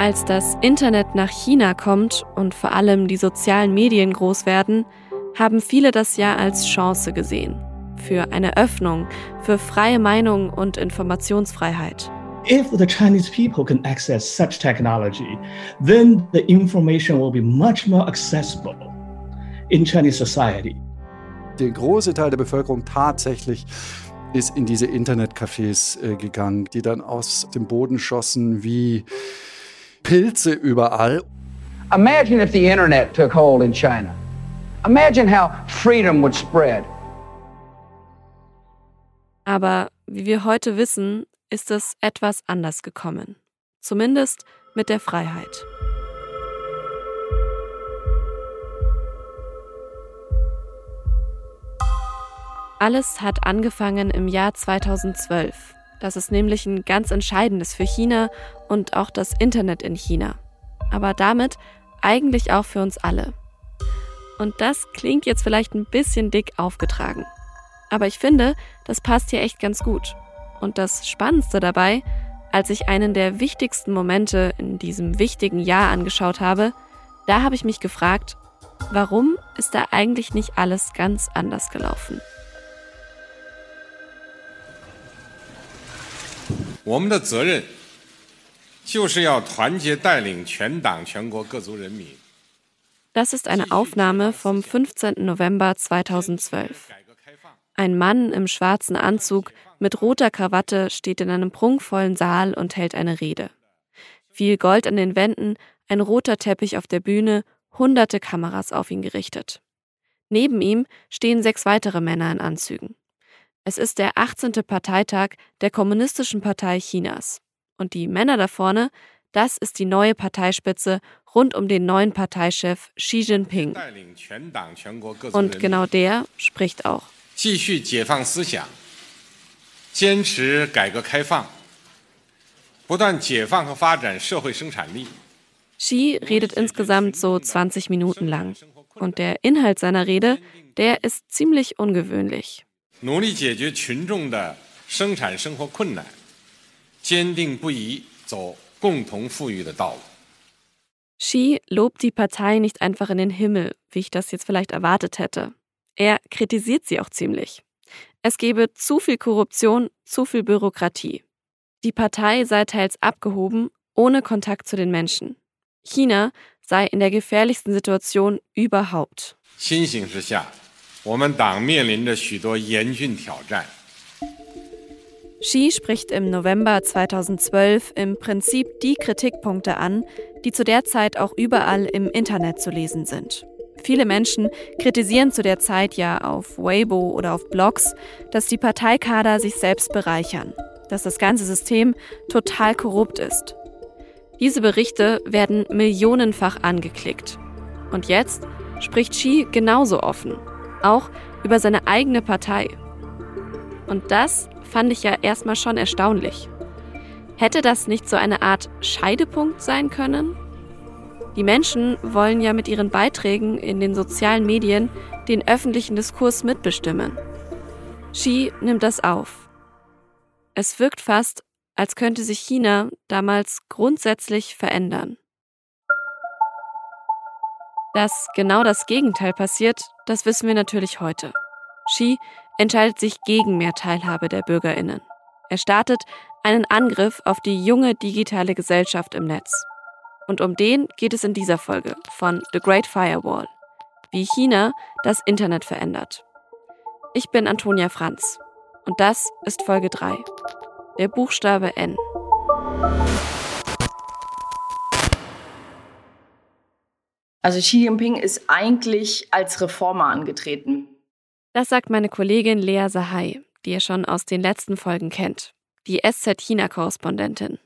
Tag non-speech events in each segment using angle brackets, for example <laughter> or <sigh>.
Als das Internet nach China kommt und vor allem die sozialen Medien groß werden, haben viele das ja als Chance gesehen. Für eine Öffnung, für freie Meinung und Informationsfreiheit. If the Chinese people can access such technology, then the information will be much more accessible in Chinese society. Der große Teil der Bevölkerung tatsächlich ist in diese Internetcafés äh, gegangen, die dann aus dem Boden schossen wie Pilze überall. Imagine if the internet took hold in China. Imagine how freedom would spread. Aber wie wir heute wissen, ist es etwas anders gekommen. Zumindest mit der Freiheit. Alles hat angefangen im Jahr 2012. Das ist nämlich ein ganz entscheidendes für China und auch das Internet in China. Aber damit eigentlich auch für uns alle. Und das klingt jetzt vielleicht ein bisschen dick aufgetragen. Aber ich finde, das passt hier echt ganz gut. Und das Spannendste dabei, als ich einen der wichtigsten Momente in diesem wichtigen Jahr angeschaut habe, da habe ich mich gefragt, warum ist da eigentlich nicht alles ganz anders gelaufen? 我们的责任就是要团结带领全党全国各族人民。Das ist eine Aufnahme vom 15. November 2012. Ein Mann im schwarzen Anzug mit roter Krawatte steht in einem prunkvollen Saal und hält eine Rede. Viel Gold an den Wänden, ein roter Teppich auf der Bühne, hunderte Kameras auf ihn gerichtet. Neben ihm stehen sechs weitere Männer in Anzügen. Es ist der 18. Parteitag der Kommunistischen Partei Chinas. Und die Männer da vorne, das ist die neue Parteispitze rund um den neuen Parteichef Xi Jinping. Und genau der spricht auch. Xi redet insgesamt so 20 Minuten lang. Und der Inhalt seiner Rede, der ist ziemlich ungewöhnlich. 努力解决群众的生产生活困难，坚定不移走共同富裕的道路。Xi lobt die Partei nicht einfach in den Himmel, wie ich das jetzt vielleicht erwartet hätte. Er kritisiert sie auch ziemlich. Es gebe zu viel Korruption, zu viel Bürokratie. Die Partei sei teils abgehoben, ohne Kontakt zu den Menschen. China sei in der gefährlichsten Situation überhaupt. 清醒之下 我们党面临着许多严峻挑战。Xi spricht im November 2012 im Prinzip die Kritikpunkte an, die zu der Zeit auch überall im Internet zu lesen sind. Viele Menschen kritisieren zu der Zeit ja auf Weibo oder auf Blogs, dass die Parteikader sich selbst bereichern, dass das ganze System total korrupt ist. Diese Berichte werden millionenfach angeklickt. Und jetzt spricht Xi genauso offen auch über seine eigene Partei. Und das fand ich ja erstmal schon erstaunlich. Hätte das nicht so eine Art Scheidepunkt sein können? Die Menschen wollen ja mit ihren Beiträgen in den sozialen Medien den öffentlichen Diskurs mitbestimmen. Xi nimmt das auf. Es wirkt fast, als könnte sich China damals grundsätzlich verändern. Dass genau das Gegenteil passiert, das wissen wir natürlich heute. Xi entscheidet sich gegen mehr Teilhabe der Bürgerinnen. Er startet einen Angriff auf die junge digitale Gesellschaft im Netz. Und um den geht es in dieser Folge von The Great Firewall, wie China das Internet verändert. Ich bin Antonia Franz und das ist Folge 3, der Buchstabe N. Also Xi Jinping ist eigentlich als Reformer angetreten. Das sagt meine Kollegin Lea Sahai, die ihr schon aus den letzten Folgen kennt, die SZ-China-Korrespondentin.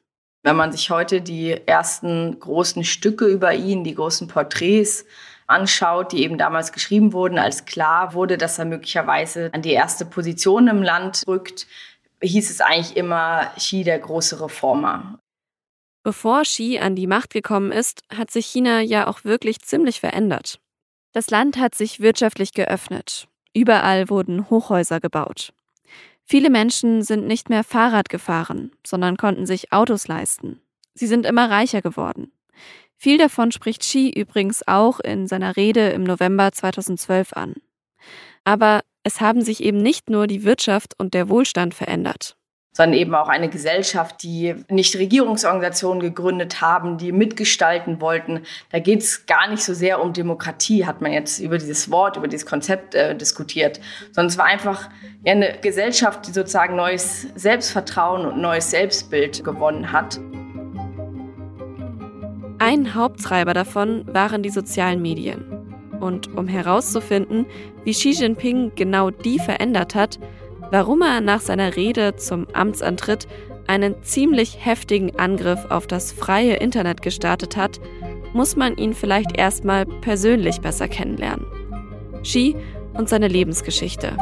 Wenn man sich heute die ersten großen Stücke über ihn, die großen Porträts anschaut, die eben damals geschrieben wurden, als klar wurde, dass er möglicherweise an die erste Position im Land rückt, hieß es eigentlich immer Xi der große Reformer. Bevor Xi an die Macht gekommen ist, hat sich China ja auch wirklich ziemlich verändert. Das Land hat sich wirtschaftlich geöffnet. Überall wurden Hochhäuser gebaut. Viele Menschen sind nicht mehr Fahrrad gefahren, sondern konnten sich Autos leisten. Sie sind immer reicher geworden. Viel davon spricht Xi übrigens auch in seiner Rede im November 2012 an. Aber es haben sich eben nicht nur die Wirtschaft und der Wohlstand verändert sondern eben auch eine Gesellschaft, die nicht Regierungsorganisationen gegründet haben, die mitgestalten wollten. Da geht es gar nicht so sehr um Demokratie, hat man jetzt über dieses Wort, über dieses Konzept äh, diskutiert, sondern es war einfach ja, eine Gesellschaft, die sozusagen neues Selbstvertrauen und neues Selbstbild gewonnen hat. Ein Haupttreiber davon waren die sozialen Medien. Und um herauszufinden, wie Xi Jinping genau die verändert hat, warum er nach seiner Rede zum Amtsantritt einen ziemlich heftigen Angriff auf das freie Internet gestartet hat, muss man ihn vielleicht erstmal persönlich besser kennenlernen. Xi und seine Lebensgeschichte.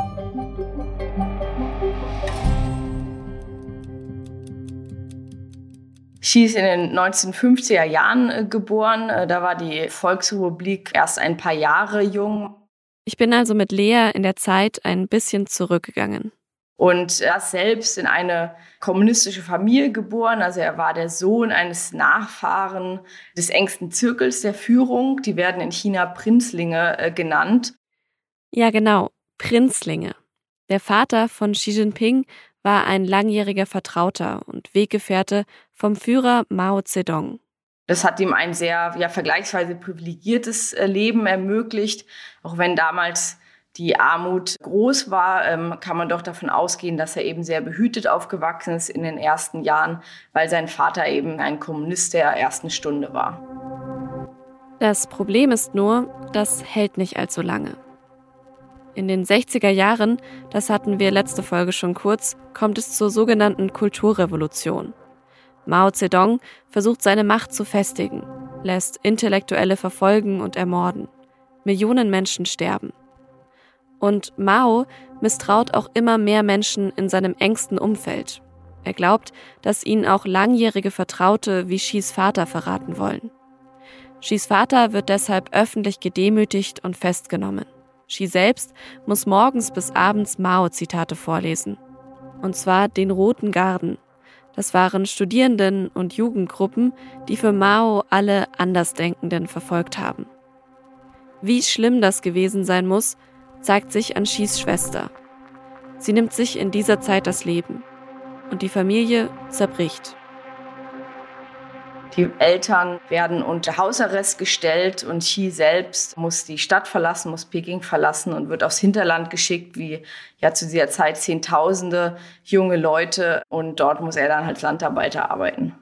Xi ist in den 1950er Jahren äh, geboren. Äh, da war die Volksrepublik erst ein paar Jahre jung. Ich bin also mit Lea in der Zeit ein bisschen zurückgegangen. Und er ist selbst in eine kommunistische Familie geboren. Also er war der Sohn eines Nachfahren des engsten Zirkels der Führung. Die werden in China Prinzlinge äh, genannt. Ja, genau, Prinzlinge. Der Vater von Xi Jinping war ein langjähriger Vertrauter und Weggefährte vom Führer Mao Zedong. Das hat ihm ein sehr ja, vergleichsweise privilegiertes äh, Leben ermöglicht, auch wenn damals die Armut groß war, ähm, kann man doch davon ausgehen, dass er eben sehr behütet aufgewachsen ist in den ersten Jahren, weil sein Vater eben ein Kommunist der ersten Stunde war. Das Problem ist nur, das hält nicht allzu lange. In den 60er Jahren, das hatten wir letzte Folge schon kurz, kommt es zur sogenannten Kulturrevolution. Mao Zedong versucht seine Macht zu festigen, lässt Intellektuelle verfolgen und ermorden. Millionen Menschen sterben. Und Mao misstraut auch immer mehr Menschen in seinem engsten Umfeld. Er glaubt, dass ihn auch langjährige Vertraute wie Xis Vater verraten wollen. Xis Vater wird deshalb öffentlich gedemütigt und festgenommen. Xi selbst muss morgens bis abends Mao-Zitate vorlesen. Und zwar den Roten Garden. Das waren Studierenden und Jugendgruppen, die für Mao alle Andersdenkenden verfolgt haben. Wie schlimm das gewesen sein muss, zeigt sich an Shis Schwester. Sie nimmt sich in dieser Zeit das Leben und die Familie zerbricht. Die Eltern werden unter Hausarrest gestellt und Xi selbst muss die Stadt verlassen, muss Peking verlassen und wird aufs Hinterland geschickt, wie ja zu dieser Zeit Zehntausende junge Leute. Und dort muss er dann als Landarbeiter arbeiten.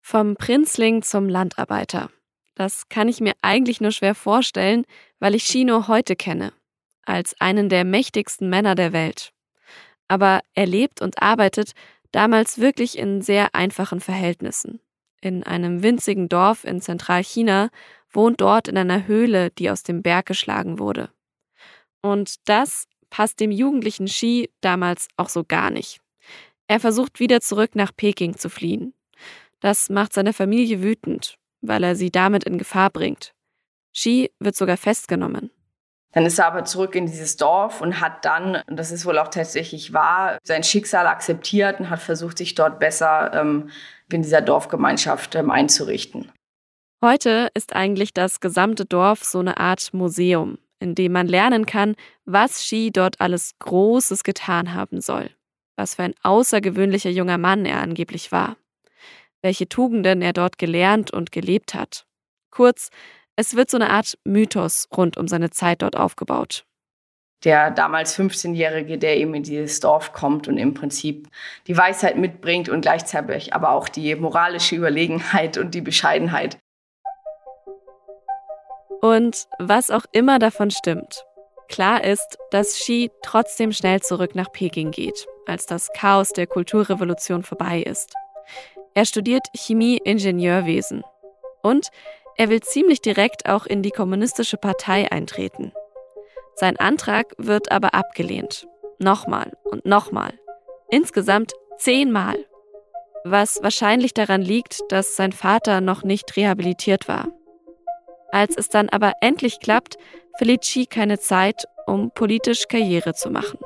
Vom Prinzling zum Landarbeiter. Das kann ich mir eigentlich nur schwer vorstellen, weil ich nur heute kenne als einen der mächtigsten Männer der Welt. Aber er lebt und arbeitet damals wirklich in sehr einfachen Verhältnissen. In einem winzigen Dorf in Zentralchina wohnt dort in einer Höhle, die aus dem Berg geschlagen wurde. Und das passt dem jugendlichen Xi damals auch so gar nicht. Er versucht wieder zurück nach Peking zu fliehen. Das macht seine Familie wütend, weil er sie damit in Gefahr bringt. Xi wird sogar festgenommen. Dann ist er aber zurück in dieses Dorf und hat dann, und das ist wohl auch tatsächlich wahr, sein Schicksal akzeptiert und hat versucht, sich dort besser ähm, in dieser Dorfgemeinschaft ähm, einzurichten. Heute ist eigentlich das gesamte Dorf so eine Art Museum, in dem man lernen kann, was Xi dort alles Großes getan haben soll. Was für ein außergewöhnlicher junger Mann er angeblich war. Welche Tugenden er dort gelernt und gelebt hat. Kurz, es wird so eine Art Mythos rund um seine Zeit dort aufgebaut. Der damals 15-Jährige, der eben in dieses Dorf kommt und im Prinzip die Weisheit mitbringt und gleichzeitig aber auch die moralische Überlegenheit und die Bescheidenheit. Und was auch immer davon stimmt, klar ist, dass Xi trotzdem schnell zurück nach Peking geht, als das Chaos der Kulturrevolution vorbei ist. Er studiert Chemie-Ingenieurwesen und er will ziemlich direkt auch in die kommunistische Partei eintreten. Sein Antrag wird aber abgelehnt. Nochmal und nochmal. Insgesamt zehnmal. Was wahrscheinlich daran liegt, dass sein Vater noch nicht rehabilitiert war. Als es dann aber endlich klappt, verliert Xi keine Zeit, um politisch Karriere zu machen.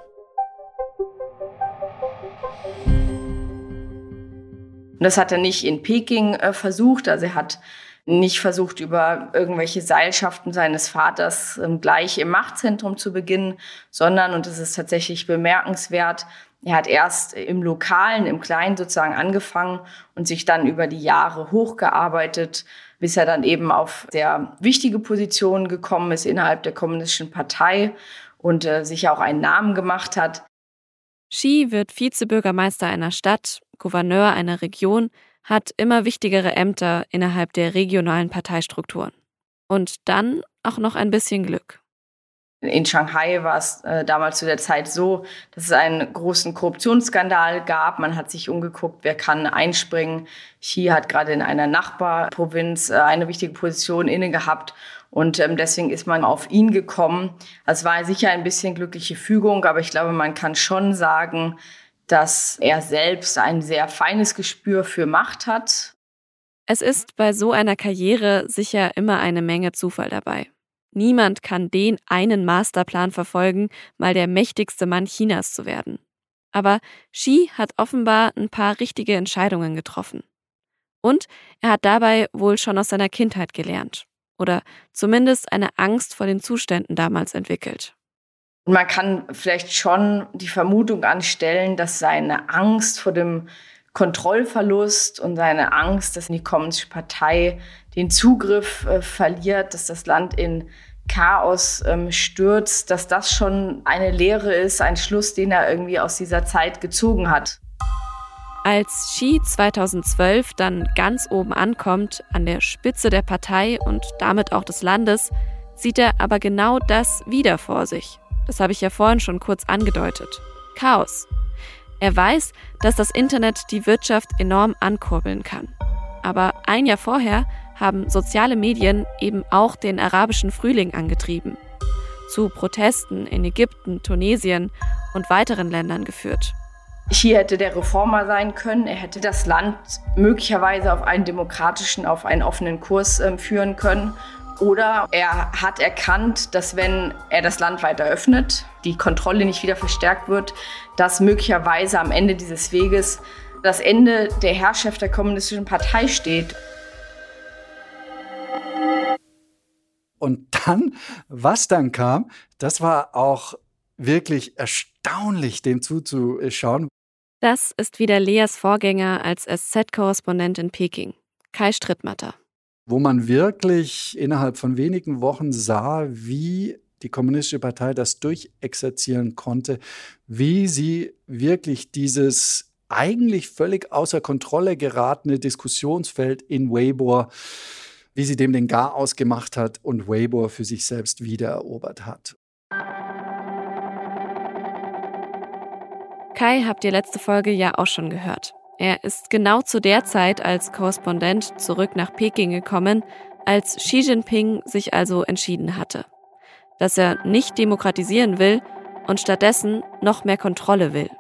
Das hat er nicht in Peking äh, versucht. Also er hat nicht versucht, über irgendwelche Seilschaften seines Vaters ähm, gleich im Machtzentrum zu beginnen, sondern, und das ist tatsächlich bemerkenswert, er hat erst im Lokalen, im Kleinen sozusagen angefangen und sich dann über die Jahre hochgearbeitet, bis er dann eben auf sehr wichtige Positionen gekommen ist innerhalb der Kommunistischen Partei und äh, sich auch einen Namen gemacht hat. Xi wird Vizebürgermeister einer Stadt, Gouverneur einer Region, hat immer wichtigere Ämter innerhalb der regionalen Parteistrukturen. Und dann auch noch ein bisschen Glück. In Shanghai war es äh, damals zu der Zeit so, dass es einen großen Korruptionsskandal gab. Man hat sich umgeguckt, wer kann einspringen. Xi hat gerade in einer Nachbarprovinz äh, eine wichtige Position inne gehabt. Und ähm, deswegen ist man auf ihn gekommen. Es war sicher ein bisschen glückliche Fügung, aber ich glaube, man kann schon sagen, dass er selbst ein sehr feines Gespür für Macht hat. Es ist bei so einer Karriere sicher immer eine Menge Zufall dabei. Niemand kann den einen Masterplan verfolgen, mal der mächtigste Mann Chinas zu werden. Aber Xi hat offenbar ein paar richtige Entscheidungen getroffen. Und er hat dabei wohl schon aus seiner Kindheit gelernt. Oder zumindest eine Angst vor den Zuständen damals entwickelt. Man kann vielleicht schon die Vermutung anstellen, dass seine Angst vor dem Kontrollverlust und seine Angst, dass die Kommunistische Partei den Zugriff äh, verliert, dass das Land in Chaos ähm, stürzt, dass das schon eine Lehre ist, ein Schluss, den er irgendwie aus dieser Zeit gezogen hat. Als Xi 2012 dann ganz oben ankommt, an der Spitze der Partei und damit auch des Landes, sieht er aber genau das wieder vor sich. Das habe ich ja vorhin schon kurz angedeutet. Chaos. Er weiß, dass das Internet die Wirtschaft enorm ankurbeln kann. Aber ein Jahr vorher haben soziale Medien eben auch den arabischen Frühling angetrieben. Zu Protesten in Ägypten, Tunesien und weiteren Ländern geführt. Hier hätte der Reformer sein können. Er hätte das Land möglicherweise auf einen demokratischen, auf einen offenen Kurs äh, führen können. Oder er hat erkannt, dass wenn er das Land weiter öffnet, die Kontrolle nicht wieder verstärkt wird, dass möglicherweise am Ende dieses Weges das Ende der Herrschaft der kommunistischen Partei steht. Und dann, was dann kam, das war auch wirklich erstaunlich, dem zuzuschauen. Das ist wieder Leas Vorgänger als SZ-Korrespondent in Peking, Kai Strittmatter wo man wirklich innerhalb von wenigen Wochen sah, wie die Kommunistische Partei das durchexerzieren konnte, wie sie wirklich dieses eigentlich völlig außer Kontrolle geratene Diskussionsfeld in Weibo, wie sie dem den Garaus gemacht hat und Weibo für sich selbst wiedererobert hat. Kai habt ihr letzte Folge ja auch schon gehört. Er ist genau zu der Zeit als Korrespondent zurück nach Peking gekommen, als Xi Jinping sich also entschieden hatte, dass er nicht demokratisieren will und stattdessen noch mehr Kontrolle will.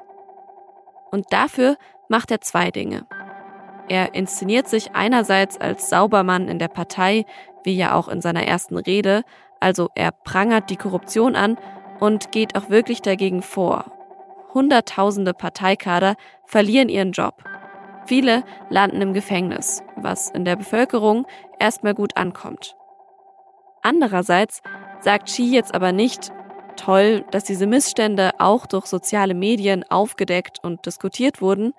Und dafür macht er zwei Dinge. Er inszeniert sich einerseits als Saubermann in der Partei, wie ja auch in seiner ersten Rede, also er prangert die Korruption an und geht auch wirklich dagegen vor Hunderttausende Parteikader verlieren ihren Job. Viele landen im Gefängnis, was in der Bevölkerung erstmal gut ankommt. Andererseits sagt Xi jetzt aber nicht, toll, dass diese Missstände auch durch soziale Medien aufgedeckt und diskutiert wurden,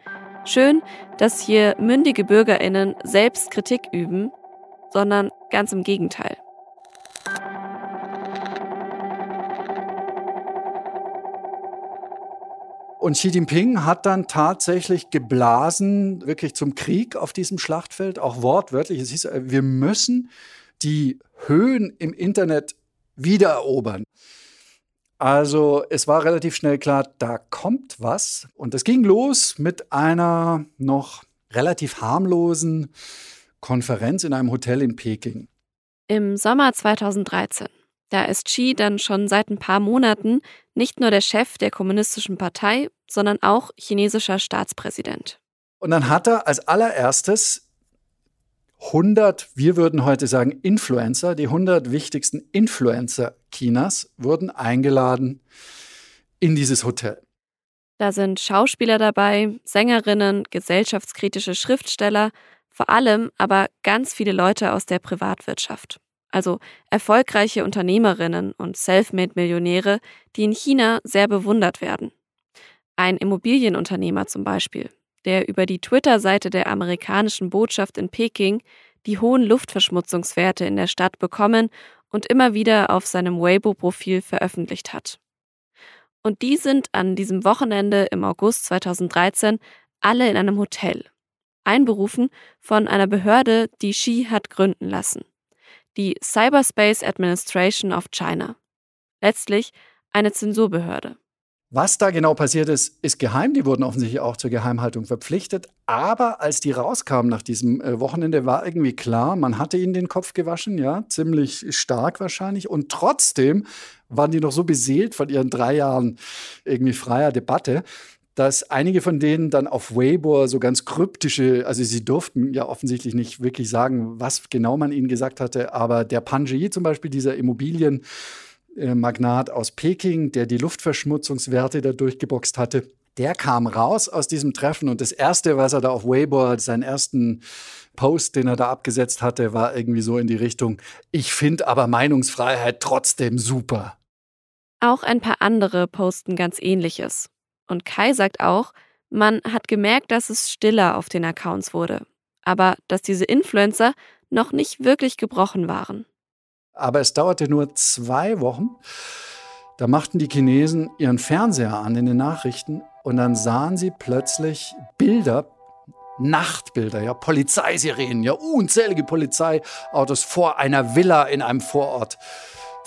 schön, dass hier mündige Bürgerinnen selbst Kritik üben, sondern ganz im Gegenteil. Und Xi Jinping hat dann tatsächlich geblasen, wirklich zum Krieg auf diesem Schlachtfeld, auch wortwörtlich. Es hieß, äh, wir müssen die Höhen im Internet wiedererobern. Also es war relativ schnell klar, da kommt was. Und es ging los mit einer noch relativ harmlosen Konferenz in einem Hotel in Peking. Im Sommer 2013. Da ist Xi dann schon seit ein paar Monaten nicht nur der Chef der Kommunistischen Partei, sondern auch chinesischer Staatspräsident. Und dann hat er als allererstes 100, wir würden heute sagen Influencer, die 100 wichtigsten Influencer Chinas wurden eingeladen in dieses Hotel. Da sind Schauspieler dabei, Sängerinnen, gesellschaftskritische Schriftsteller, vor allem aber ganz viele Leute aus der Privatwirtschaft. Also erfolgreiche Unternehmerinnen und Selfmade-Millionäre, die in China sehr bewundert werden. Ein Immobilienunternehmer zum Beispiel, der über die Twitter-Seite der amerikanischen Botschaft in Peking die hohen Luftverschmutzungswerte in der Stadt bekommen und immer wieder auf seinem Weibo-Profil veröffentlicht hat. Und die sind an diesem Wochenende im August 2013 alle in einem Hotel, einberufen von einer Behörde, die Xi hat gründen lassen, die Cyberspace Administration of China, letztlich eine Zensurbehörde. Was da genau passiert ist, ist geheim. Die wurden offensichtlich auch zur Geheimhaltung verpflichtet. Aber als die rauskamen nach diesem äh, Wochenende, war irgendwie klar, man hatte ihnen den Kopf gewaschen, ja, ziemlich stark wahrscheinlich. Und trotzdem waren die noch so beseelt von ihren drei Jahren irgendwie freier Debatte, dass einige von denen dann auf Weibo so ganz kryptische, also sie durften ja offensichtlich nicht wirklich sagen, was genau man ihnen gesagt hatte, aber der Panji zum Beispiel, dieser Immobilien, äh, Magnat aus Peking, der die Luftverschmutzungswerte da durchgeboxt hatte, der kam raus aus diesem Treffen und das Erste, was er da auf Weibo, seinen ersten Post, den er da abgesetzt hatte, war irgendwie so in die Richtung, ich finde aber Meinungsfreiheit trotzdem super. Auch ein paar andere posten ganz ähnliches. Und Kai sagt auch, man hat gemerkt, dass es stiller auf den Accounts wurde, aber dass diese Influencer noch nicht wirklich gebrochen waren. Aber es dauerte nur zwei Wochen. Da machten die Chinesen ihren Fernseher an in den Nachrichten und dann sahen sie plötzlich Bilder, Nachtbilder, ja, Polizeisirenen, ja, unzählige Polizeiautos vor einer Villa in einem Vorort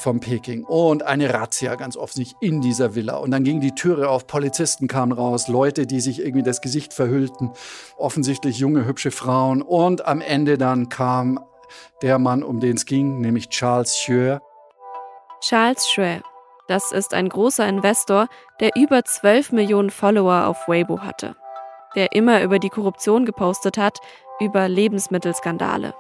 von Peking und eine Razzia ganz offensichtlich in dieser Villa. Und dann ging die Türe auf, Polizisten kamen raus, Leute, die sich irgendwie das Gesicht verhüllten, offensichtlich junge, hübsche Frauen. Und am Ende dann kam der Mann, um den es ging, nämlich Charles Xue. Charles Xue, das ist ein großer Investor, der über 12 Millionen Follower auf Weibo hatte, der immer über die Korruption gepostet hat, über Lebensmittelskandale.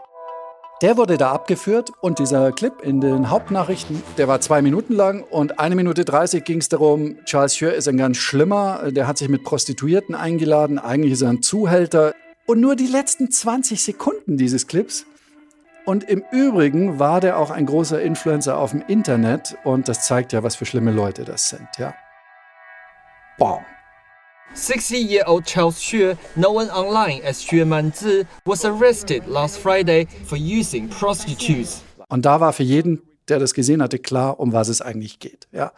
Der wurde da abgeführt und dieser Clip in den Hauptnachrichten, der war zwei Minuten lang und eine Minute 30 ging es darum, Charles Xue ist ein ganz schlimmer, der hat sich mit Prostituierten eingeladen, eigentlich ist er ein Zuhälter. Und nur die letzten 20 Sekunden dieses Clips und im Übrigen war der auch ein großer Influencer auf dem Internet und das zeigt ja, was für schlimme Leute das sind, ja. Boom. 60-year-old Charles Xue, known online as Xue Manzi, was arrested last Friday for using prostitutes. Und da war für jeden, der das gesehen hatte, klar, um was es eigentlich geht. Ja.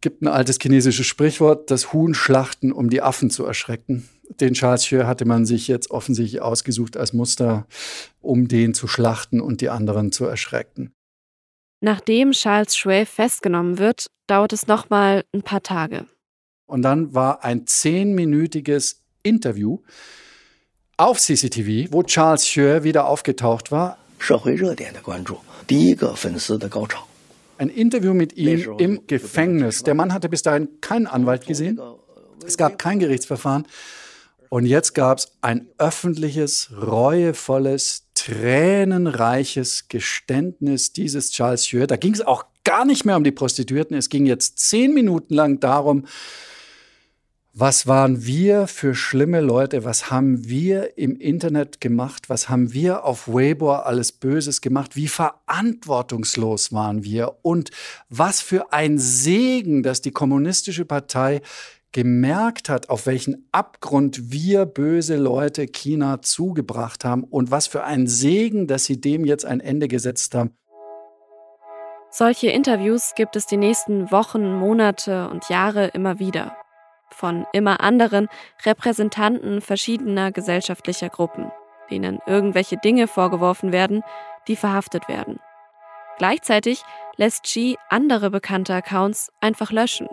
Gibt ein altes chinesisches Sprichwort, das Huhn schlachten, um die Affen zu erschrecken den Charles Schür hatte man sich jetzt offensichtlich ausgesucht als Muster, um den zu schlachten und die anderen zu erschrecken. Nachdem Charles Schue festgenommen wird, dauert es nochmal ein paar Tage. Und dann war ein zehnminütiges Interview auf CCTV, wo Charles Schue wieder aufgetaucht war. Ein Interview mit ihm im Gefängnis. Der Mann hatte bis dahin keinen Anwalt gesehen. Es gab kein Gerichtsverfahren. Und jetzt gab es ein öffentliches, reuevolles, tränenreiches Geständnis dieses Charles Xue. Da ging es auch gar nicht mehr um die Prostituierten. Es ging jetzt zehn Minuten lang darum, was waren wir für schlimme Leute? Was haben wir im Internet gemacht? Was haben wir auf Weibo alles Böses gemacht? Wie verantwortungslos waren wir? Und was für ein Segen, dass die Kommunistische Partei gemerkt hat, auf welchen Abgrund wir böse Leute China zugebracht haben und was für ein Segen, dass sie dem jetzt ein Ende gesetzt haben. Solche Interviews gibt es die nächsten Wochen, Monate und Jahre immer wieder. Von immer anderen Repräsentanten verschiedener gesellschaftlicher Gruppen, denen irgendwelche Dinge vorgeworfen werden, die verhaftet werden. Gleichzeitig lässt Xi andere bekannte Accounts einfach löschen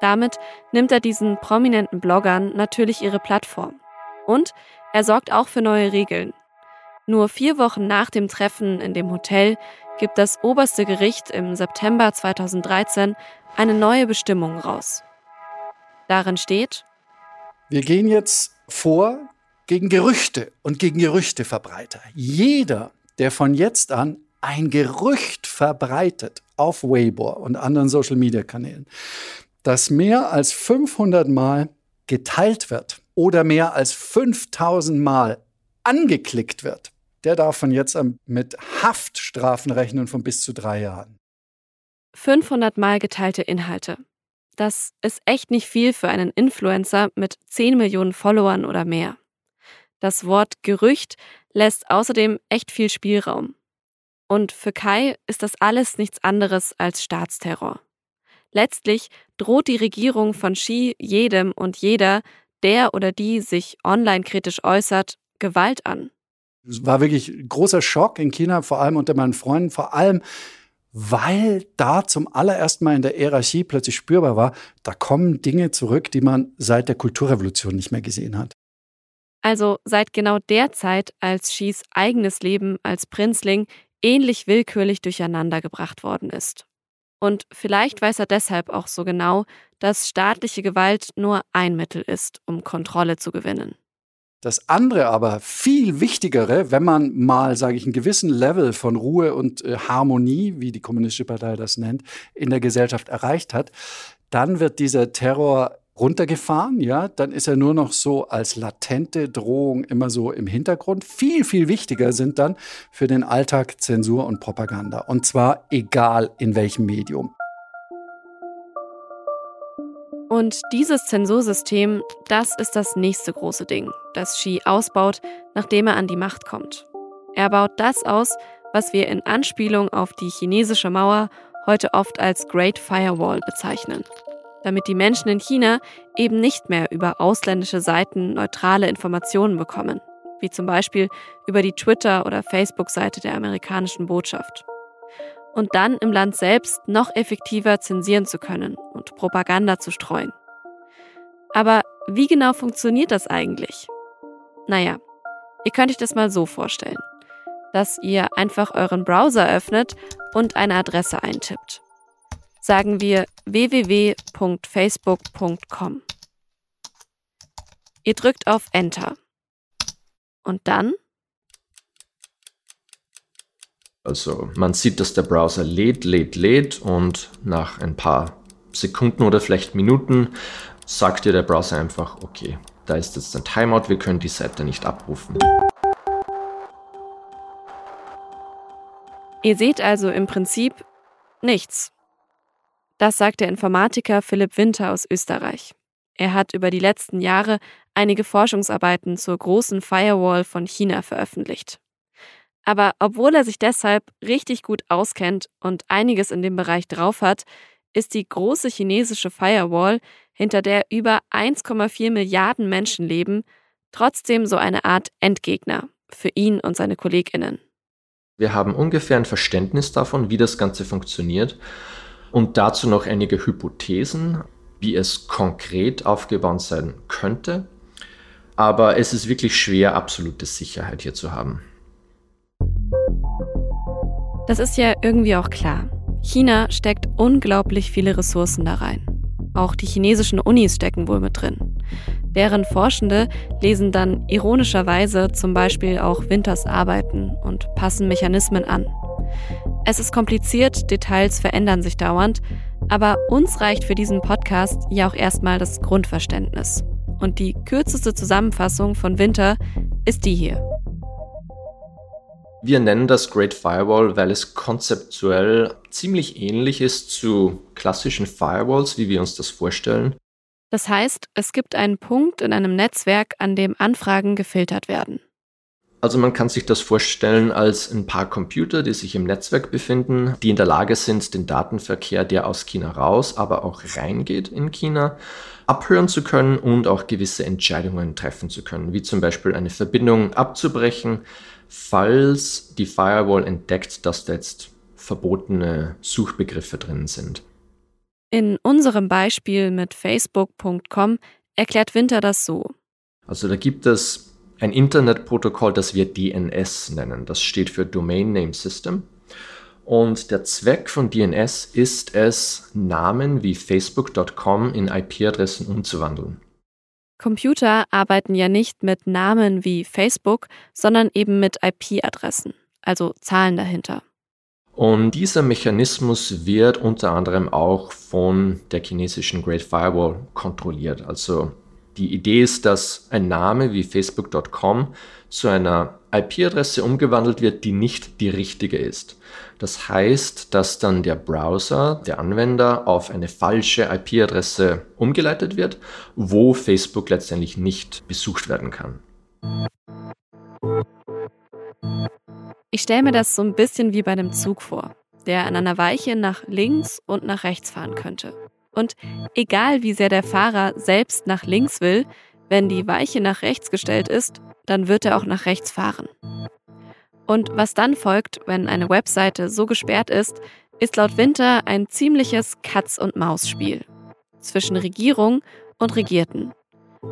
damit nimmt er diesen prominenten Bloggern natürlich ihre Plattform. Und er sorgt auch für neue Regeln. Nur vier Wochen nach dem Treffen in dem Hotel gibt das oberste Gericht im September 2013 eine neue Bestimmung raus. Darin steht, wir gehen jetzt vor gegen Gerüchte und gegen Gerüchteverbreiter. Jeder, der von jetzt an ein Gerücht verbreitet auf Weibo und anderen Social-Media-Kanälen, dass mehr als 500 Mal geteilt wird oder mehr als 5000 Mal angeklickt wird, der darf von jetzt an mit Haftstrafen rechnen von bis zu drei Jahren. 500 Mal geteilte Inhalte. Das ist echt nicht viel für einen Influencer mit 10 Millionen Followern oder mehr. Das Wort Gerücht lässt außerdem echt viel Spielraum. Und für Kai ist das alles nichts anderes als Staatsterror. Letztlich droht die Regierung von Xi jedem und jeder, der oder die sich online kritisch äußert, Gewalt an. Es war wirklich großer Schock in China, vor allem unter meinen Freunden, vor allem weil da zum allerersten Mal in der Xi plötzlich spürbar war, da kommen Dinge zurück, die man seit der Kulturrevolution nicht mehr gesehen hat. Also seit genau der Zeit, als Xis eigenes Leben als Prinzling ähnlich willkürlich durcheinandergebracht worden ist. Und vielleicht weiß er deshalb auch so genau, dass staatliche Gewalt nur ein Mittel ist, um Kontrolle zu gewinnen. Das andere aber, viel wichtigere, wenn man mal, sage ich, einen gewissen Level von Ruhe und äh, Harmonie, wie die Kommunistische Partei das nennt, in der Gesellschaft erreicht hat, dann wird dieser Terror runtergefahren, ja, dann ist er nur noch so als latente Drohung immer so im Hintergrund. Viel, viel wichtiger sind dann für den Alltag Zensur und Propaganda. Und zwar egal in welchem Medium. Und dieses Zensursystem, das ist das nächste große Ding, das Xi ausbaut, nachdem er an die Macht kommt. Er baut das aus, was wir in Anspielung auf die chinesische Mauer heute oft als Great Firewall bezeichnen. Damit die Menschen in China eben nicht mehr über ausländische Seiten neutrale Informationen bekommen, wie zum Beispiel über die Twitter- oder Facebook-Seite der amerikanischen Botschaft und dann im Land selbst noch effektiver zensieren zu können und Propaganda zu streuen. Aber wie genau funktioniert das eigentlich? Naja, ihr könnt euch das mal so vorstellen, dass ihr einfach euren Browser öffnet und eine Adresse eintippt. Sagen wir www.facebook.com. Ihr drückt auf Enter. Und dann Also man sieht, dass der Browser lädt, lädt, lädt und nach ein paar Sekunden oder vielleicht Minuten sagt dir der Browser einfach, okay, da ist jetzt ein Timeout, wir können die Seite nicht abrufen. Ihr seht also im Prinzip nichts. Das sagt der Informatiker Philipp Winter aus Österreich. Er hat über die letzten Jahre einige Forschungsarbeiten zur großen Firewall von China veröffentlicht. Aber obwohl er sich deshalb richtig gut auskennt und einiges in dem Bereich drauf hat, ist die große chinesische Firewall, hinter der über 1,4 Milliarden Menschen leben, trotzdem so eine Art Endgegner für ihn und seine Kolleginnen. Wir haben ungefähr ein Verständnis davon, wie das Ganze funktioniert und dazu noch einige Hypothesen, wie es konkret aufgebaut sein könnte. Aber es ist wirklich schwer, absolute Sicherheit hier zu haben. Das ist ja irgendwie auch klar. China steckt unglaublich viele Ressourcen da rein. Auch die chinesischen Unis stecken wohl mit drin. Deren Forschende lesen dann ironischerweise zum Beispiel auch Winters Arbeiten und passen Mechanismen an. Es ist kompliziert, Details verändern sich dauernd, aber uns reicht für diesen Podcast ja auch erstmal das Grundverständnis. Und die kürzeste Zusammenfassung von Winter ist die hier. Wir nennen das Great Firewall, weil es konzeptuell ziemlich ähnlich ist zu klassischen Firewalls, wie wir uns das vorstellen. Das heißt, es gibt einen Punkt in einem Netzwerk, an dem Anfragen gefiltert werden. Also man kann sich das vorstellen als ein paar Computer, die sich im Netzwerk befinden, die in der Lage sind, den Datenverkehr, der aus China raus, aber auch reingeht in China, abhören zu können und auch gewisse Entscheidungen treffen zu können, wie zum Beispiel eine Verbindung abzubrechen, falls die Firewall entdeckt, dass da jetzt verbotene Suchbegriffe drin sind. In unserem Beispiel mit facebook.com erklärt Winter das so. Also da gibt es ein Internetprotokoll, das wir DNS nennen. Das steht für Domain Name System. Und der Zweck von DNS ist es, Namen wie facebook.com in IP-Adressen umzuwandeln. Computer arbeiten ja nicht mit Namen wie Facebook, sondern eben mit IP-Adressen, also Zahlen dahinter. Und dieser Mechanismus wird unter anderem auch von der chinesischen Great Firewall kontrolliert. Also die Idee ist, dass ein Name wie facebook.com zu einer IP-Adresse umgewandelt wird, die nicht die richtige ist. Das heißt, dass dann der Browser, der Anwender, auf eine falsche IP-Adresse umgeleitet wird, wo Facebook letztendlich nicht besucht werden kann. Ich stelle mir das so ein bisschen wie bei einem Zug vor, der an einer Weiche nach links und nach rechts fahren könnte. Und egal wie sehr der Fahrer selbst nach links will, wenn die Weiche nach rechts gestellt ist, dann wird er auch nach rechts fahren. Und was dann folgt, wenn eine Webseite so gesperrt ist, ist laut Winter ein ziemliches Katz-und-Maus-Spiel zwischen Regierung und Regierten.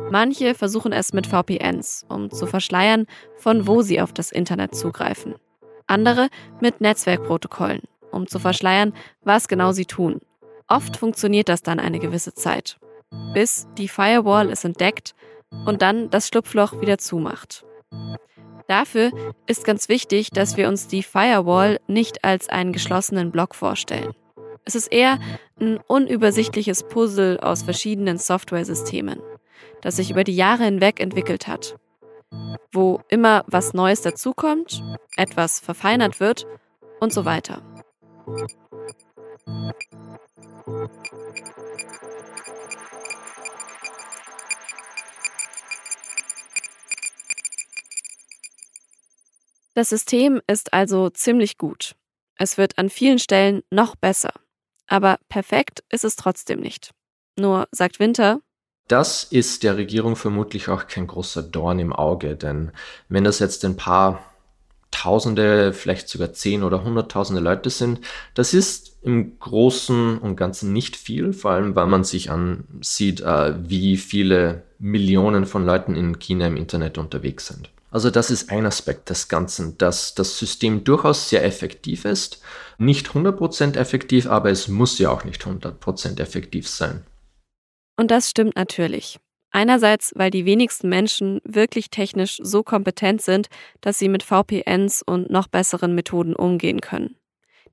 Manche versuchen es mit VPNs, um zu verschleiern, von wo sie auf das Internet zugreifen. Andere mit Netzwerkprotokollen, um zu verschleiern, was genau sie tun. Oft funktioniert das dann eine gewisse Zeit, bis die Firewall es entdeckt und dann das Schlupfloch wieder zumacht. Dafür ist ganz wichtig, dass wir uns die Firewall nicht als einen geschlossenen Block vorstellen. Es ist eher ein unübersichtliches Puzzle aus verschiedenen Softwaresystemen, das sich über die Jahre hinweg entwickelt hat, wo immer was Neues dazukommt, etwas verfeinert wird und so weiter. Das System ist also ziemlich gut. Es wird an vielen Stellen noch besser. Aber perfekt ist es trotzdem nicht. Nur sagt Winter, das ist der Regierung vermutlich auch kein großer Dorn im Auge, denn wenn das jetzt ein paar Tausende, vielleicht sogar zehn oder hunderttausende Leute sind, das ist im Großen und Ganzen nicht viel, vor allem weil man sich ansieht, äh, wie viele Millionen von Leuten in China im Internet unterwegs sind. Also das ist ein Aspekt des Ganzen, dass das System durchaus sehr effektiv ist. Nicht 100% effektiv, aber es muss ja auch nicht 100% effektiv sein. Und das stimmt natürlich. Einerseits, weil die wenigsten Menschen wirklich technisch so kompetent sind, dass sie mit VPNs und noch besseren Methoden umgehen können.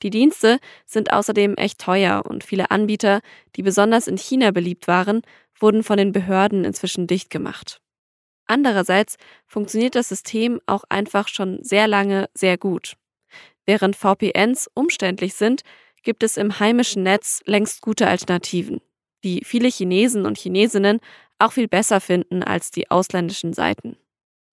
Die Dienste sind außerdem echt teuer und viele Anbieter, die besonders in China beliebt waren, wurden von den Behörden inzwischen dicht gemacht. Andererseits funktioniert das System auch einfach schon sehr lange sehr gut. Während VPNs umständlich sind, gibt es im heimischen Netz längst gute Alternativen, die viele Chinesen und Chinesinnen auch viel besser finden als die ausländischen Seiten.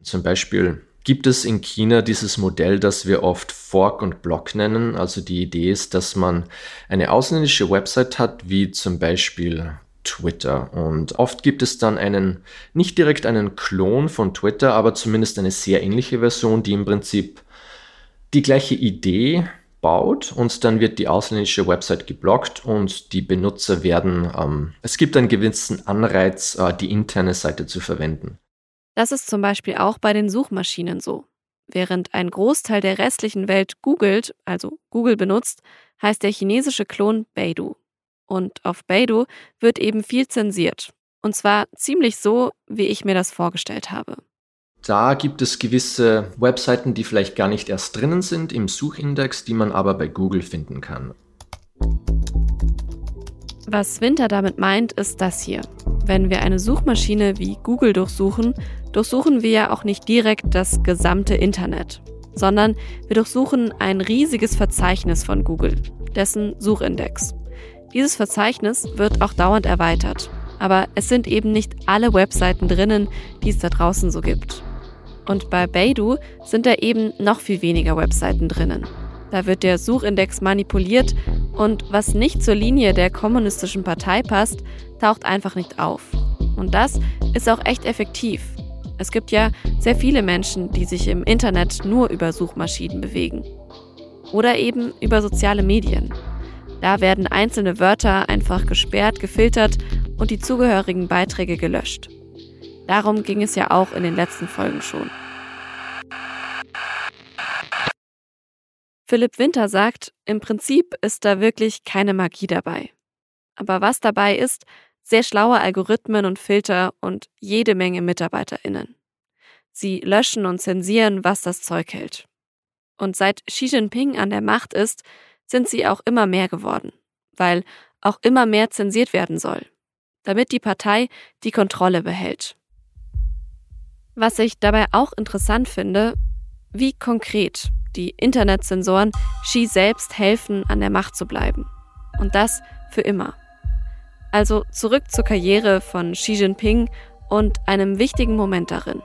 Zum Beispiel gibt es in China dieses Modell, das wir oft Fork und Block nennen. Also die Idee ist, dass man eine ausländische Website hat, wie zum Beispiel Twitter. Und oft gibt es dann einen, nicht direkt einen Klon von Twitter, aber zumindest eine sehr ähnliche Version, die im Prinzip die gleiche Idee baut und dann wird die ausländische Website geblockt und die Benutzer werden, ähm, es gibt einen gewissen Anreiz, äh, die interne Seite zu verwenden. Das ist zum Beispiel auch bei den Suchmaschinen so. Während ein Großteil der restlichen Welt googelt, also Google benutzt, heißt der chinesische Klon Baidu. Und auf Baidu wird eben viel zensiert. Und zwar ziemlich so, wie ich mir das vorgestellt habe. Da gibt es gewisse Webseiten, die vielleicht gar nicht erst drinnen sind im Suchindex, die man aber bei Google finden kann. Was Winter damit meint, ist das hier. Wenn wir eine Suchmaschine wie Google durchsuchen, durchsuchen wir ja auch nicht direkt das gesamte Internet, sondern wir durchsuchen ein riesiges Verzeichnis von Google, dessen Suchindex. Dieses Verzeichnis wird auch dauernd erweitert, aber es sind eben nicht alle Webseiten drinnen, die es da draußen so gibt. Und bei Baidu sind da eben noch viel weniger Webseiten drinnen. Da wird der Suchindex manipuliert und was nicht zur Linie der kommunistischen Partei passt, taucht einfach nicht auf. Und das ist auch echt effektiv. Es gibt ja sehr viele Menschen, die sich im Internet nur über Suchmaschinen bewegen. Oder eben über soziale Medien. Da werden einzelne Wörter einfach gesperrt, gefiltert und die zugehörigen Beiträge gelöscht. Darum ging es ja auch in den letzten Folgen schon. Philipp Winter sagt, im Prinzip ist da wirklich keine Magie dabei. Aber was dabei ist, sehr schlaue Algorithmen und Filter und jede Menge Mitarbeiterinnen. Sie löschen und zensieren, was das Zeug hält. Und seit Xi Jinping an der Macht ist, sind sie auch immer mehr geworden, weil auch immer mehr zensiert werden soll, damit die Partei die Kontrolle behält. Was ich dabei auch interessant finde, wie konkret die Internetzensoren Xi selbst helfen, an der Macht zu bleiben. Und das für immer. Also zurück zur Karriere von Xi Jinping und einem wichtigen Moment darin.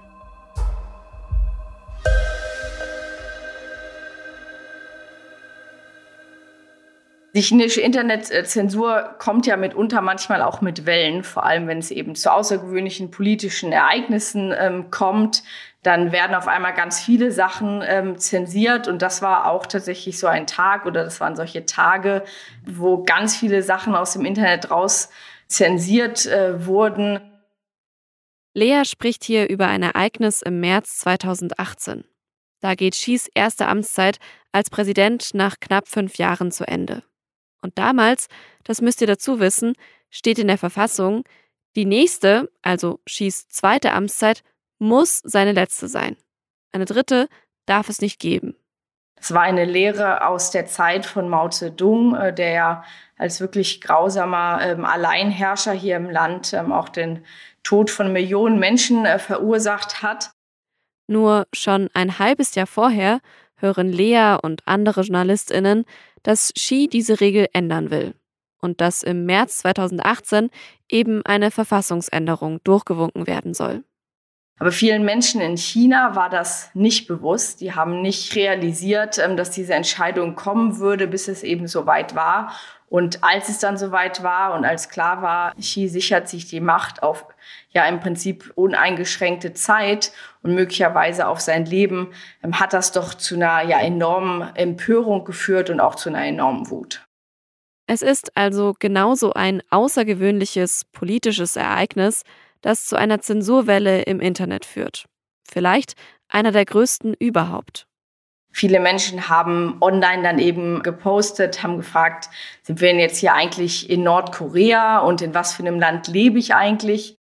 Die chinesische Internetzensur kommt ja mitunter manchmal auch mit Wellen, vor allem wenn es eben zu außergewöhnlichen politischen Ereignissen ähm, kommt. Dann werden auf einmal ganz viele Sachen ähm, zensiert und das war auch tatsächlich so ein Tag oder das waren solche Tage, wo ganz viele Sachen aus dem Internet raus zensiert äh, wurden. Lea spricht hier über ein Ereignis im März 2018. Da geht Xis erste Amtszeit als Präsident nach knapp fünf Jahren zu Ende. Und damals, das müsst ihr dazu wissen, steht in der Verfassung, die nächste, also Xis zweite Amtszeit, muss seine letzte sein. Eine dritte darf es nicht geben. Es war eine Lehre aus der Zeit von Mao Zedong, äh, der ja als wirklich grausamer ähm, Alleinherrscher hier im Land ähm, auch den Tod von Millionen Menschen äh, verursacht hat. Nur schon ein halbes Jahr vorher hören Lea und andere JournalistInnen, dass Xi diese Regel ändern will und dass im März 2018 eben eine Verfassungsänderung durchgewunken werden soll. Aber vielen Menschen in China war das nicht bewusst. Die haben nicht realisiert, ähm, dass diese Entscheidung kommen würde, bis es eben so weit war. Und als es dann soweit war und als klar war, Xi sichert sich die Macht auf ja im Prinzip uneingeschränkte Zeit und möglicherweise auf sein Leben, ähm, hat das doch zu einer ja enormen Empörung geführt und auch zu einer enormen Wut. Es ist also genauso ein außergewöhnliches politisches Ereignis, das zu einer Zensurwelle im Internet führt. Vielleicht einer der größten überhaupt. Viele Menschen haben online dann eben gepostet, haben gefragt, sind wir denn jetzt hier eigentlich in Nordkorea und in was für einem Land lebe ich eigentlich?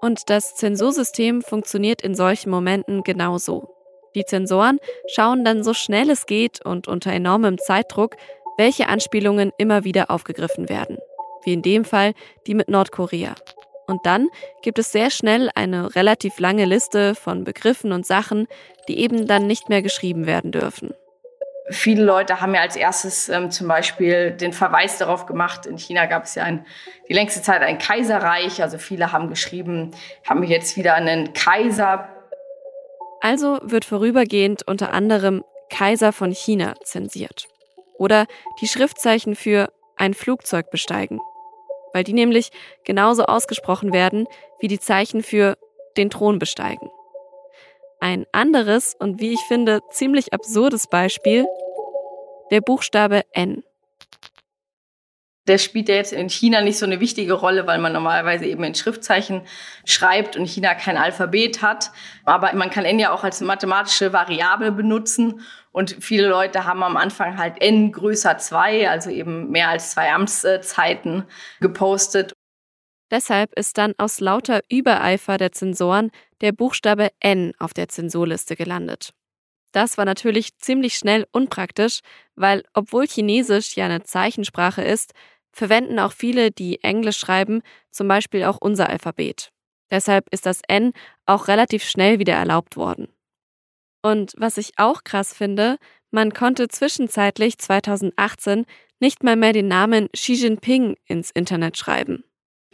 Und das Zensursystem funktioniert in solchen Momenten genauso. Die Zensoren schauen dann so schnell es geht und unter enormem Zeitdruck, welche Anspielungen immer wieder aufgegriffen werden. Wie in dem Fall die mit Nordkorea. Und dann gibt es sehr schnell eine relativ lange Liste von Begriffen und Sachen, die eben dann nicht mehr geschrieben werden dürfen. Viele Leute haben ja als erstes ähm, zum Beispiel den Verweis darauf gemacht, in China gab es ja ein, die längste Zeit ein Kaiserreich, also viele haben geschrieben, haben wir jetzt wieder einen Kaiser. Also wird vorübergehend unter anderem Kaiser von China zensiert. Oder die Schriftzeichen für ein Flugzeug besteigen weil die nämlich genauso ausgesprochen werden wie die Zeichen für den Thron besteigen. Ein anderes und wie ich finde ziemlich absurdes Beispiel, der Buchstabe N. Der spielt ja jetzt in China nicht so eine wichtige Rolle, weil man normalerweise eben in Schriftzeichen schreibt und China kein Alphabet hat. Aber man kann N ja auch als mathematische Variable benutzen. Und viele Leute haben am Anfang halt N größer zwei, also eben mehr als zwei Amtszeiten gepostet. Deshalb ist dann aus lauter Übereifer der Zensoren der Buchstabe N auf der Zensurliste gelandet. Das war natürlich ziemlich schnell unpraktisch, weil obwohl Chinesisch ja eine Zeichensprache ist, verwenden auch viele, die Englisch schreiben, zum Beispiel auch unser Alphabet. Deshalb ist das N auch relativ schnell wieder erlaubt worden. Und was ich auch krass finde, man konnte zwischenzeitlich 2018 nicht mal mehr den Namen Xi Jinping ins Internet schreiben.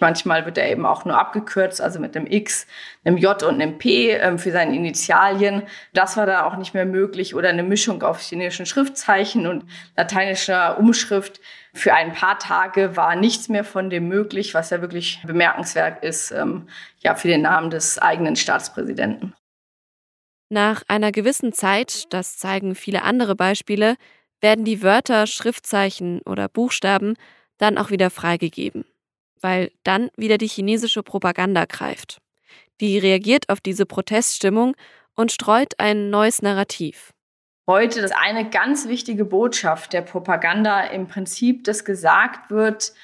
Manchmal wird er eben auch nur abgekürzt, also mit einem X, einem J und einem P ähm, für seine Initialien. Das war da auch nicht mehr möglich oder eine Mischung auf chinesischen Schriftzeichen und lateinischer Umschrift. Für ein paar Tage war nichts mehr von dem möglich, was ja wirklich bemerkenswert ist, ähm, ja, für den Namen des eigenen Staatspräsidenten. Nach einer gewissen Zeit, das zeigen viele andere Beispiele, werden die Wörter, Schriftzeichen oder Buchstaben dann auch wieder freigegeben weil dann wieder die chinesische Propaganda greift. Die reagiert auf diese Proteststimmung und streut ein neues Narrativ. Heute ist eine ganz wichtige Botschaft der Propaganda im Prinzip, dass gesagt wird,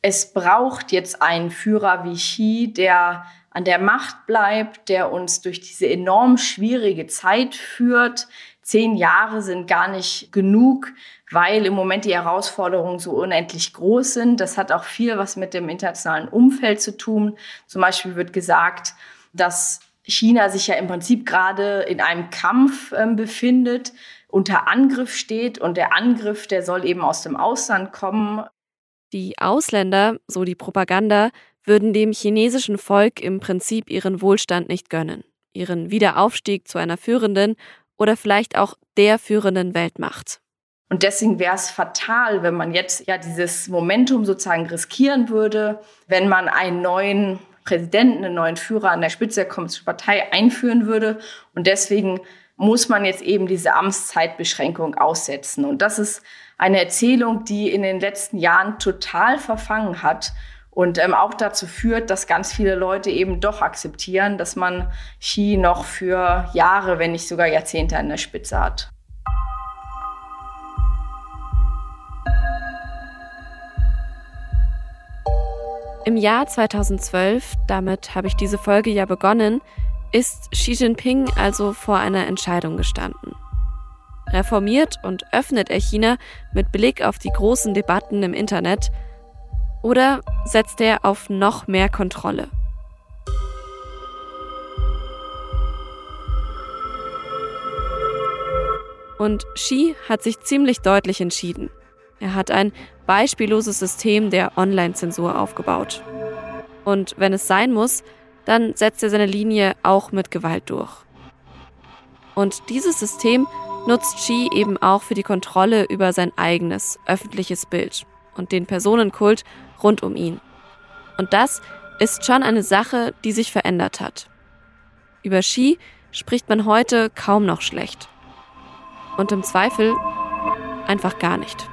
es braucht jetzt einen Führer wie Xi, der an der Macht bleibt, der uns durch diese enorm schwierige Zeit führt, zehn Jahre sind gar nicht genug, weil im Moment die Herausforderungen so unendlich groß sind. Das hat auch viel was mit dem internationalen Umfeld zu tun. Zum Beispiel wird gesagt, dass China sich ja im Prinzip gerade in einem Kampf äh, befindet, unter Angriff steht und der Angriff, der soll eben aus dem Ausland kommen. Die Ausländer, so die Propaganda, würden dem chinesischen Volk im Prinzip ihren Wohlstand nicht gönnen, ihren Wiederaufstieg zu einer führenden oder vielleicht auch der führenden Weltmacht. Und deswegen wäre es fatal, wenn man jetzt ja dieses Momentum sozusagen riskieren würde, wenn man einen neuen Präsidenten, einen neuen Führer an der Spitze der Kommunistischen Partei einführen würde. Und deswegen muss man jetzt eben diese Amtszeitbeschränkung aussetzen. Und das ist eine Erzählung, die in den letzten Jahren total verfangen hat und ähm, auch dazu führt, dass ganz viele Leute eben doch akzeptieren, dass man Xi noch für Jahre, wenn nicht sogar Jahrzehnte an der Spitze hat. Im Jahr 2012, damit habe ich diese Folge ja begonnen, ist Xi Jinping also vor einer Entscheidung gestanden. Reformiert und öffnet er China mit Blick auf die großen Debatten im Internet oder setzt er auf noch mehr Kontrolle? Und Xi hat sich ziemlich deutlich entschieden. Er hat ein beispielloses System der Online-Zensur aufgebaut. Und wenn es sein muss, dann setzt er seine Linie auch mit Gewalt durch. Und dieses System nutzt Xi eben auch für die Kontrolle über sein eigenes öffentliches Bild und den Personenkult rund um ihn. Und das ist schon eine Sache, die sich verändert hat. Über Xi spricht man heute kaum noch schlecht. Und im Zweifel einfach gar nicht.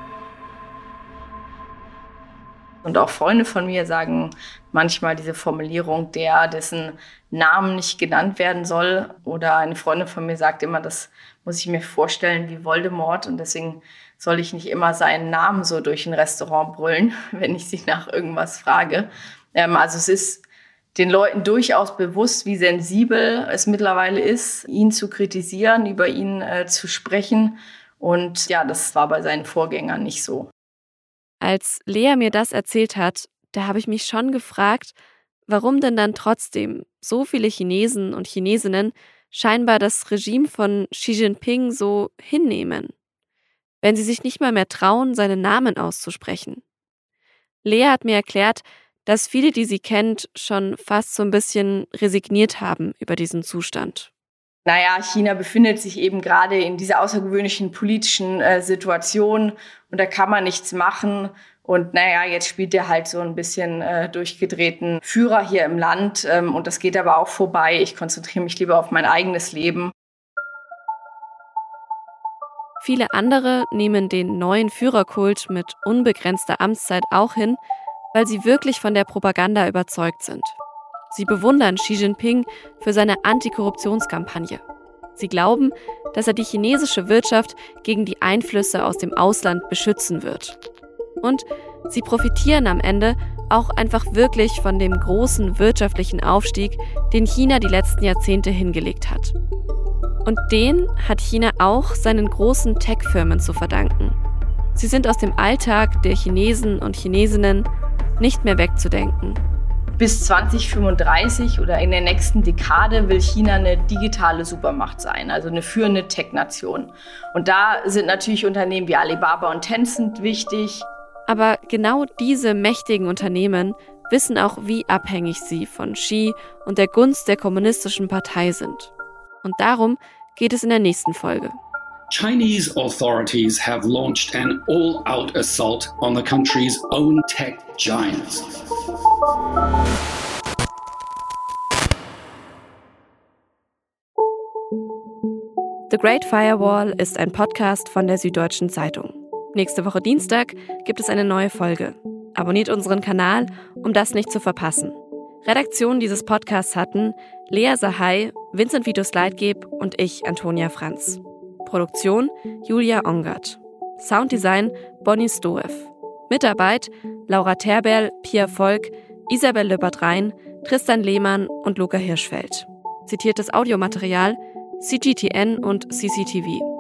Und auch Freunde von mir sagen manchmal diese Formulierung, der, dessen Namen nicht genannt werden soll. Oder eine Freundin von mir sagt immer, das muss ich mir vorstellen wie Voldemort. Und deswegen soll ich nicht immer seinen Namen so durch ein Restaurant brüllen, <laughs> wenn ich sie nach irgendwas frage. Ähm, also es ist den Leuten durchaus bewusst, wie sensibel es mittlerweile ist, ihn zu kritisieren, über ihn äh, zu sprechen. Und ja, das war bei seinen Vorgängern nicht so. Als Lea mir das erzählt hat, da habe ich mich schon gefragt, warum denn dann trotzdem so viele Chinesen und Chinesinnen scheinbar das Regime von Xi Jinping so hinnehmen, wenn sie sich nicht mal mehr trauen, seinen Namen auszusprechen. Lea hat mir erklärt, dass viele, die sie kennt, schon fast so ein bisschen resigniert haben über diesen Zustand. Naja, China befindet sich eben gerade in dieser außergewöhnlichen politischen äh, Situation und da kann man nichts machen. Und naja, jetzt spielt er halt so ein bisschen äh, durchgedrehten Führer hier im Land. Ähm, und das geht aber auch vorbei. Ich konzentriere mich lieber auf mein eigenes Leben. Viele andere nehmen den neuen Führerkult mit unbegrenzter Amtszeit auch hin, weil sie wirklich von der Propaganda überzeugt sind. Sie bewundern Xi Jinping für seine Antikorruptionskampagne. Sie glauben, dass er die chinesische Wirtschaft gegen die Einflüsse aus dem Ausland beschützen wird. Und sie profitieren am Ende auch einfach wirklich von dem großen wirtschaftlichen Aufstieg, den China die letzten Jahrzehnte hingelegt hat. Und den hat China auch seinen großen Tech-Firmen zu verdanken. Sie sind aus dem Alltag der Chinesen und Chinesinnen nicht mehr wegzudenken bis 2035 oder in der nächsten Dekade will China eine digitale Supermacht sein, also eine führende Tech-Nation. Und da sind natürlich Unternehmen wie Alibaba und Tencent wichtig. Aber genau diese mächtigen Unternehmen wissen auch, wie abhängig sie von Xi und der Gunst der kommunistischen Partei sind. Und darum geht es in der nächsten Folge. Chinese authorities have launched an all out assault on the country's own tech giants. The Great Firewall ist ein Podcast von der Süddeutschen Zeitung. Nächste Woche Dienstag gibt es eine neue Folge. Abonniert unseren Kanal, um das nicht zu verpassen. Redaktion dieses Podcasts hatten Lea Sahai, Vincent Vitus Leitgeb und ich, Antonia Franz. Produktion Julia Ongert. Sounddesign Bonnie Stoev. Mitarbeit Laura Terberl, Pia Volk, Isabel Löbert-Rhein, Tristan Lehmann und Luca Hirschfeld. Zitiertes Audiomaterial CGTN und CCTV.